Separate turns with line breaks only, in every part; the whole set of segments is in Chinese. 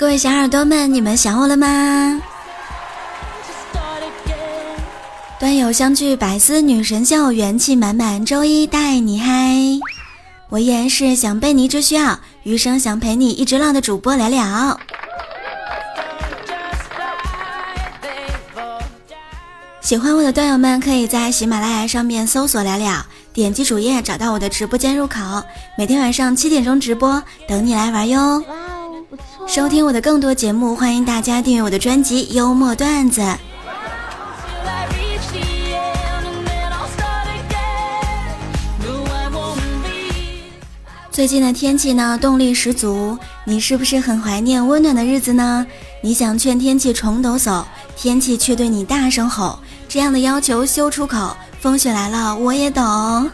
各位小耳朵们，你们想我了吗？端友相聚，百思女神秀，元气满满，周一带你嗨！我依然是想被你一直需要，余生想陪你一直浪的主播聊聊。喜欢我的段友们，可以在喜马拉雅上面搜索聊聊，点击主页找到我的直播间入口，每天晚上七点钟直播，等你来玩哟。收听我的更多节目，欢迎大家订阅我的专辑《幽默段子》。最近的天气呢，动力十足，你是不是很怀念温暖的日子呢？你想劝天气重抖擞，天气却对你大声吼，这样的要求休出口。风雪来了，我也懂。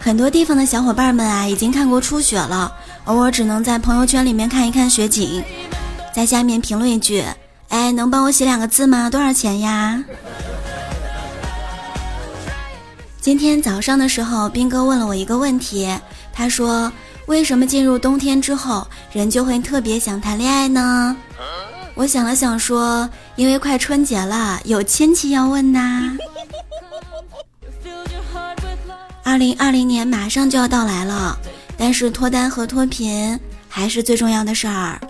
很多地方的小伙伴们啊，已经看过初雪了。而我只能在朋友圈里面看一看雪景，在下面评论一句：“哎，能帮我写两个字吗？多少钱呀？”今天早上的时候，斌哥问了我一个问题，他说：“为什么进入冬天之后，人就会特别想谈恋爱呢？”我想了想说：“因为快春节了，有亲戚要问呐。”二零二零年马上就要到来了。但是脱单和脱贫还是最重要的事儿。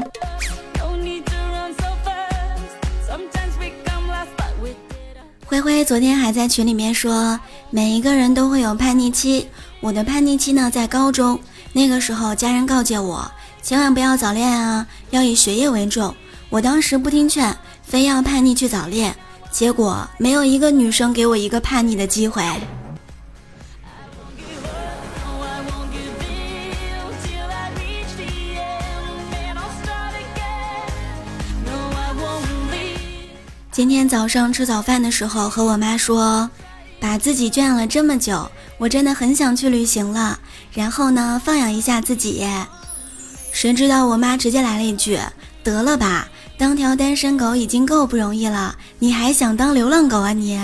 灰灰昨天还在群里面说，每一个人都会有叛逆期。我的叛逆期呢，在高中那个时候，家人告诫我，千万不要早恋啊，要以学业为重。我当时不听劝，非要叛逆去早恋，结果没有一个女生给我一个叛逆的机会。今天早上吃早饭的时候，和我妈说，把自己圈养了这么久，我真的很想去旅行了。然后呢，放养一下自己。谁知道我妈直接来了一句：“得了吧，当条单身狗已经够不容易了，你还想当流浪狗啊你？”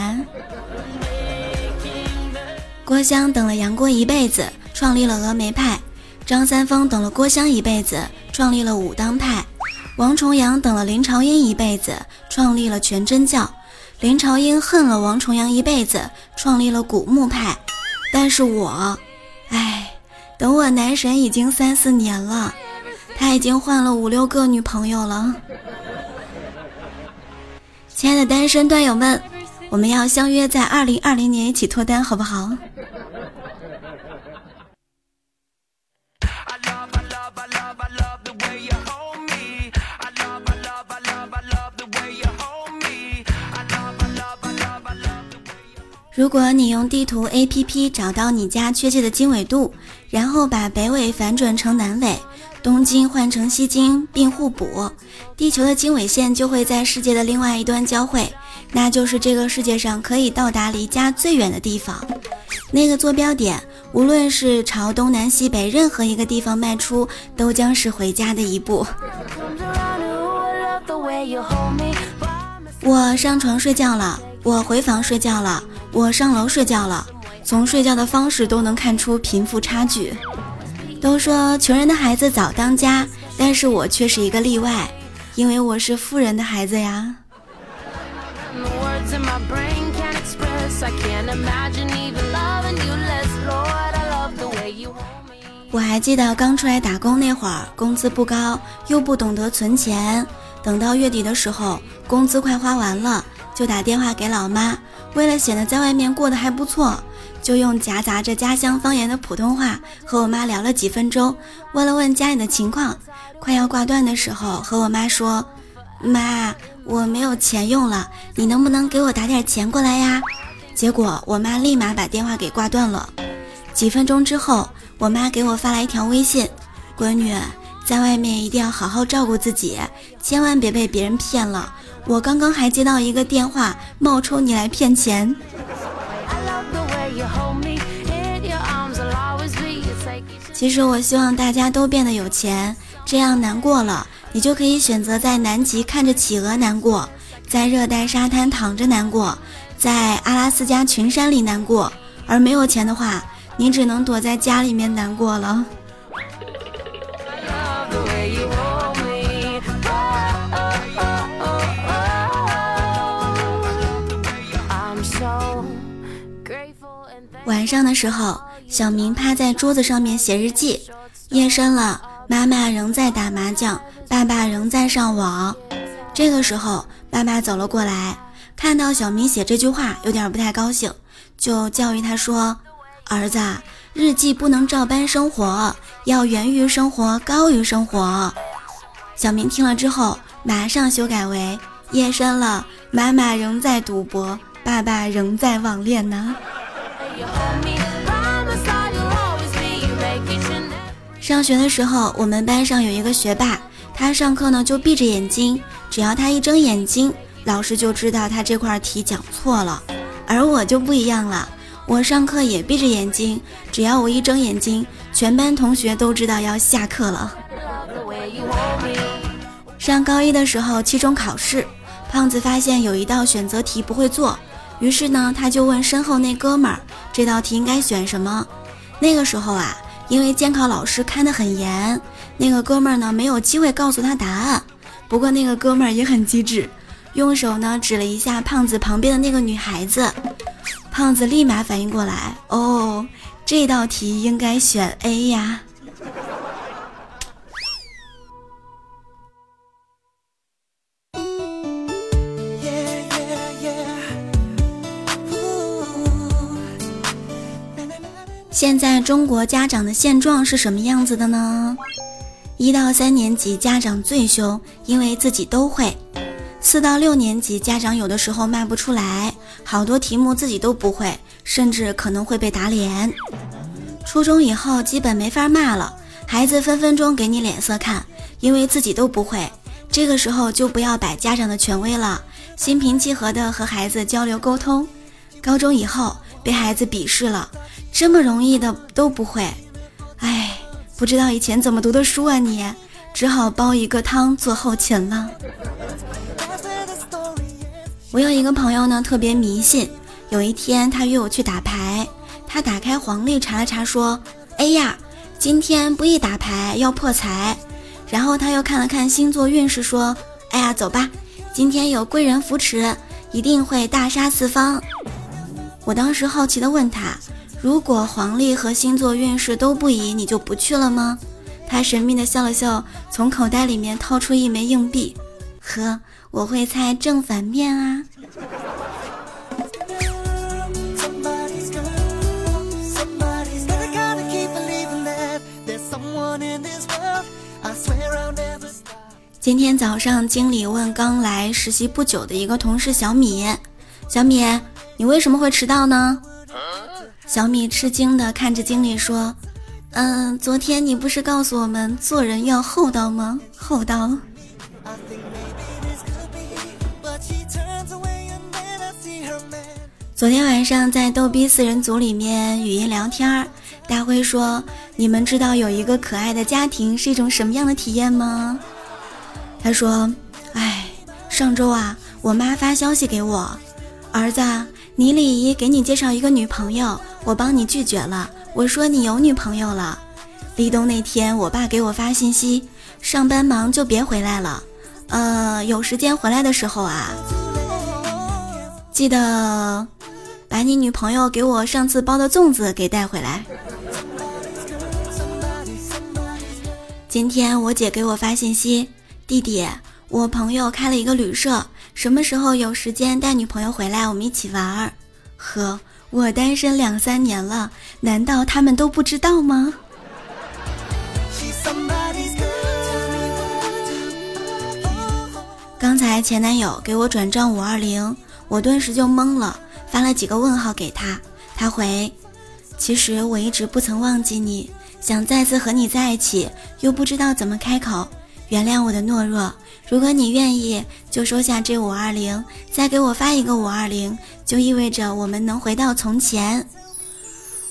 郭襄等了杨过一辈子，创立了峨眉派；张三丰等了郭襄一辈子，创立了武当派。王重阳等了林朝英一辈子，创立了全真教；林朝英恨了王重阳一辈子，创立了古墓派。但是我，唉，等我男神已经三四年了，他已经换了五六个女朋友了。亲爱的单身段友们，我们要相约在二零二零年一起脱单，好不好？如果你用地图 APP 找到你家确切的经纬度，然后把北纬反转成南纬，东经换成西经，并互补，地球的经纬线就会在世界的另外一端交汇，那就是这个世界上可以到达离家最远的地方。那个坐标点，无论是朝东南西北任何一个地方迈出，都将是回家的一步。我上床睡觉了，我回房睡觉了。我上楼睡觉了，从睡觉的方式都能看出贫富差距。都说穷人的孩子早当家，但是我却是一个例外，因为我是富人的孩子呀。我还记得刚出来打工那会儿，工资不高，又不懂得存钱，等到月底的时候，工资快花完了，就打电话给老妈。为了显得在外面过得还不错，就用夹杂着家乡方言的普通话和我妈聊了几分钟，问了问家里的情况。快要挂断的时候，和我妈说：“妈，我没有钱用了，你能不能给我打点钱过来呀？”结果我妈立马把电话给挂断了。几分钟之后，我妈给我发来一条微信：“闺女，在外面一定要好好照顾自己，千万别被别人骗了。我刚刚还接到一个电话，冒充你来骗钱。其实我希望大家都变得有钱，这样难过了，你就可以选择在南极看着企鹅难过，在热带沙滩躺着难过，在阿拉斯加群山里难过。而没有钱的话，你只能躲在家里面难过了。晚上的时候，小明趴在桌子上面写日记。夜深了，妈妈仍在打麻将，爸爸仍在上网。这个时候，爸爸走了过来，看到小明写这句话，有点不太高兴，就教育他说：“儿子，日记不能照搬生活，要源于生活，高于生活。”小明听了之后，马上修改为：“夜深了，妈妈仍在赌博，爸爸仍在网恋呢。”上学的时候，我们班上有一个学霸，他上课呢就闭着眼睛，只要他一睁眼睛，老师就知道他这块题讲错了。而我就不一样了，我上课也闭着眼睛，只要我一睁眼睛，全班同学都知道要下课了。上高一的时候，期中考试，胖子发现有一道选择题不会做，于是呢，他就问身后那哥们儿，这道题应该选什么？那个时候啊。因为监考老师看得很严，那个哥们儿呢没有机会告诉他答案。不过那个哥们儿也很机智，用手呢指了一下胖子旁边的那个女孩子，胖子立马反应过来，哦，这道题应该选 A 呀。现在中国家长的现状是什么样子的呢？一到三年级家长最凶，因为自己都会；四到六年级家长有的时候骂不出来，好多题目自己都不会，甚至可能会被打脸。初中以后基本没法骂了，孩子分分钟给你脸色看，因为自己都不会。这个时候就不要摆家长的权威了，心平气和的和孩子交流沟通。高中以后被孩子鄙视了。这么容易的都不会，哎，不知道以前怎么读的书啊？你只好煲一个汤做后勤了。我有一个朋友呢，特别迷信。有一天他约我去打牌，他打开黄历查了查，说：“哎呀，今天不宜打牌，要破财。”然后他又看了看星座运势，说：“哎呀，走吧，今天有贵人扶持，一定会大杀四方。”我当时好奇的问他。如果黄历和星座运势都不宜，你就不去了吗？他神秘的笑了笑，从口袋里面掏出一枚硬币。呵，我会猜正反面啊。今天早上，经理问刚来实习不久的一个同事小米：“小米，你为什么会迟到呢？”小米吃惊的看着经理说：“嗯，昨天你不是告诉我们做人要厚道吗？厚道。”昨天晚上在逗逼四人组里面语音聊天，大辉说：“你们知道有一个可爱的家庭是一种什么样的体验吗？”他说：“哎，上周啊，我妈发消息给我，儿子。”你李姨给你介绍一个女朋友，我帮你拒绝了。我说你有女朋友了。立冬那天，我爸给我发信息，上班忙就别回来了。呃，有时间回来的时候啊，记得把你女朋友给我上次包的粽子给带回来。今天我姐给我发信息，弟弟，我朋友开了一个旅社。什么时候有时间带女朋友回来，我们一起玩儿？呵，我单身两三年了，难道他们都不知道吗？刚才前男友给我转账五二零，我顿时就懵了，发了几个问号给他，他回：其实我一直不曾忘记你，想再次和你在一起，又不知道怎么开口。原谅我的懦弱。如果你愿意，就收下这五二零，再给我发一个五二零，就意味着我们能回到从前。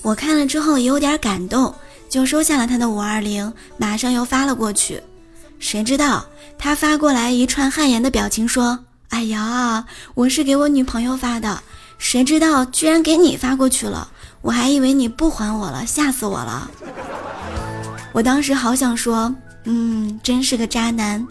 我看了之后也有点感动，就收下了他的五二零，马上又发了过去。谁知道他发过来一串汗颜的表情，说：“哎呀，我是给我女朋友发的，谁知道居然给你发过去了，我还以为你不还我了，吓死我了。”我当时好想说，嗯，真是个渣男。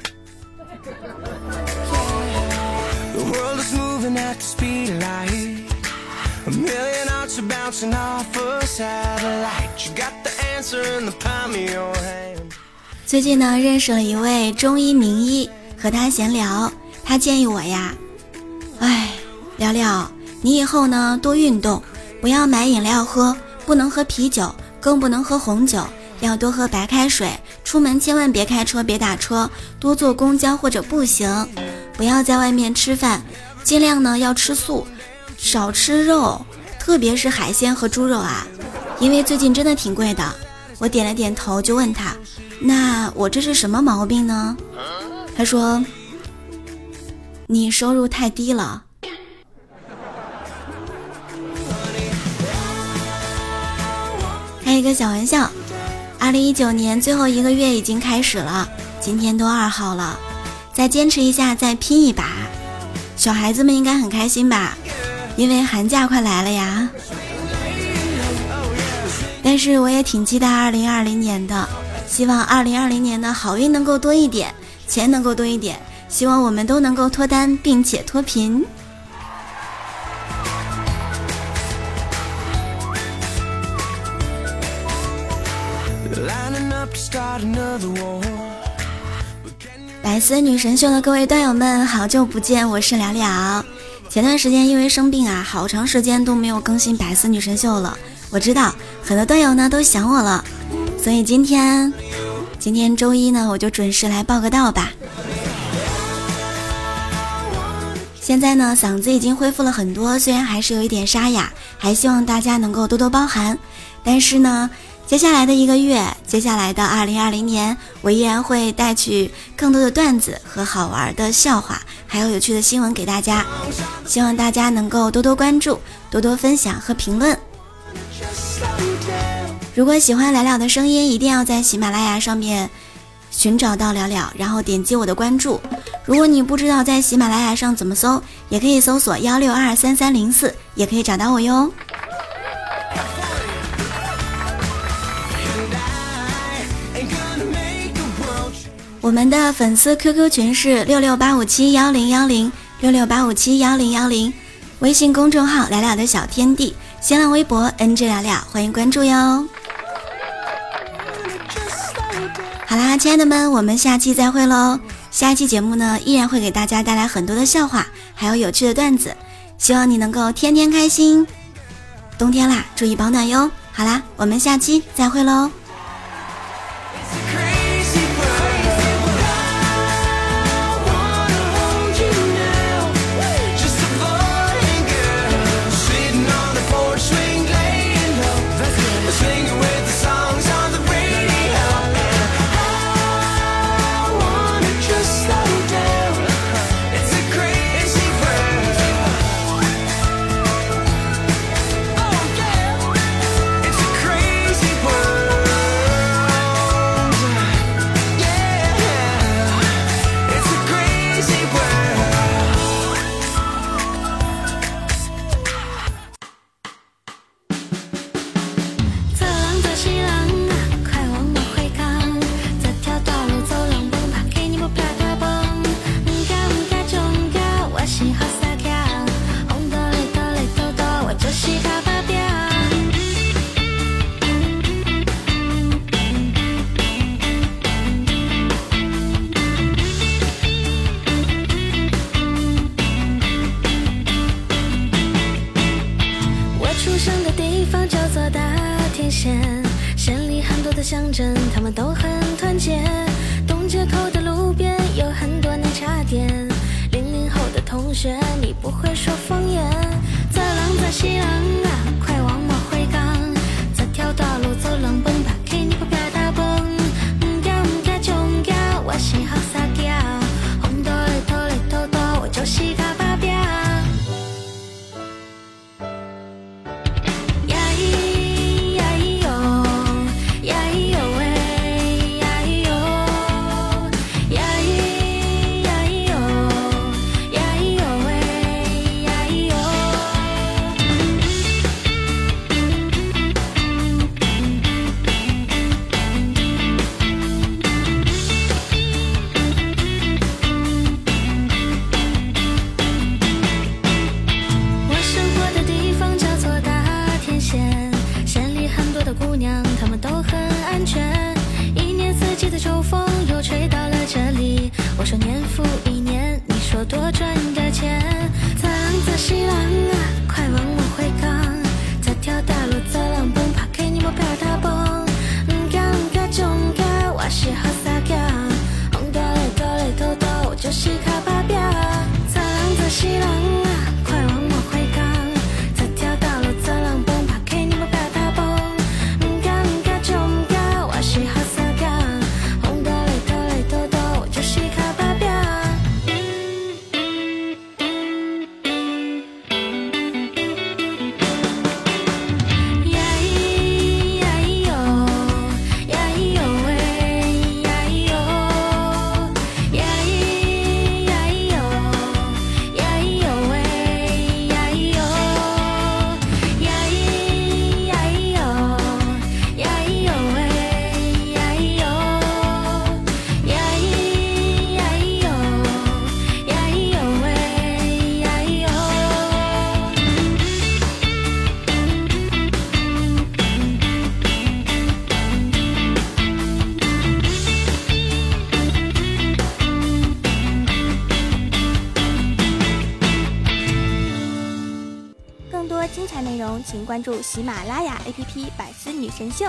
最近呢，认识了一位中医名医，和他闲聊，他建议我呀，哎，聊聊你以后呢多运动，不要买饮料喝，不能喝啤酒，更不能喝红酒，要多喝白开水。出门千万别开车，别打车，多坐公交或者步行，不要在外面吃饭，尽量呢要吃素，少吃肉。特别是海鲜和猪肉啊，因为最近真的挺贵的。我点了点头，就问他：“那我这是什么毛病呢？”他说：“你收入太低了。”开一个小玩笑，二零一九年最后一个月已经开始了，今天都二号了，再坚持一下，再拼一把。小孩子们应该很开心吧？因为寒假快来了呀，但是我也挺期待二零二零年的，希望二零二零年的好运能够多一点，钱能够多一点，希望我们都能够脱单并且脱贫。百思女神秀的各位段友们，好久不见，我是了了。前段时间因为生病啊，好长时间都没有更新百思女神秀了。我知道很多段友呢都想我了，所以今天今天周一呢，我就准时来报个到吧。现在呢，嗓子已经恢复了很多，虽然还是有一点沙哑，还希望大家能够多多包涵。但是呢。接下来的一个月，接下来的二零二零年，我依然会带去更多的段子和好玩的笑话，还有有趣的新闻给大家。希望大家能够多多关注、多多分享和评论。如果喜欢聊聊的声音，一定要在喜马拉雅上面寻找到聊聊，然后点击我的关注。如果你不知道在喜马拉雅上怎么搜，也可以搜索幺六二三三零四，也可以找到我哟。我们的粉丝 QQ 群是六六八五七幺零幺零六六八五七幺零幺零，微信公众号聊聊的小天地，新浪微博 NG 聊聊，欢迎关注哟。好啦，亲爱的们，我们下期再会喽。下一期节目呢，依然会给大家带来很多的笑话，还有有趣的段子，希望你能够天天开心。冬天啦，注意保暖哟。好啦，我们下期再会喽。叫做大天线，县里很多的乡镇，他们都很团结。东街口的路边有很多奶茶店。零零后的同学，你不会说方言。在浪泽西浪
安全。喜马拉雅 APP《百思女神秀》。